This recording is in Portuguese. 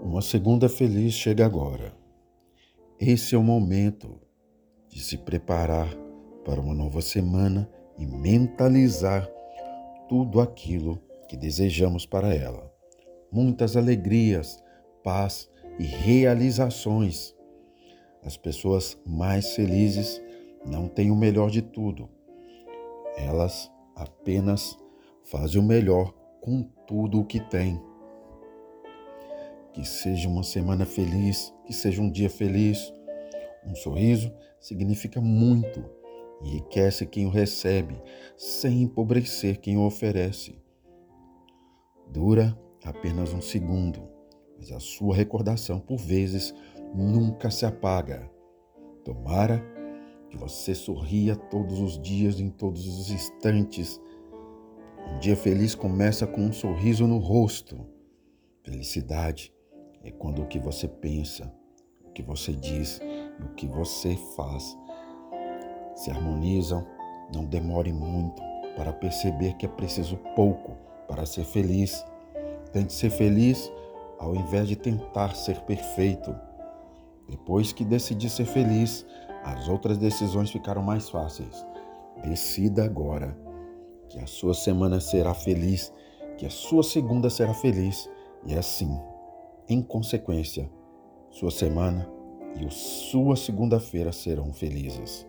Uma segunda feliz chega agora. Esse é o momento de se preparar para uma nova semana e mentalizar tudo aquilo que desejamos para ela. Muitas alegrias, paz e realizações. As pessoas mais felizes não têm o melhor de tudo. Elas apenas fazem o melhor com tudo o que têm. Que seja uma semana feliz, que seja um dia feliz. Um sorriso significa muito, enriquece quem o recebe, sem empobrecer quem o oferece. Dura apenas um segundo, mas a sua recordação, por vezes, nunca se apaga. Tomara que você sorria todos os dias, em todos os instantes. Um dia feliz começa com um sorriso no rosto. Felicidade é quando o que você pensa, o que você diz e o que você faz se harmonizam. Não demore muito para perceber que é preciso pouco para ser feliz. Tente ser feliz ao invés de tentar ser perfeito. Depois que decidir ser feliz, as outras decisões ficaram mais fáceis. Decida agora que a sua semana será feliz, que a sua segunda será feliz e assim em consequência, sua semana e sua segunda-feira serão felizes.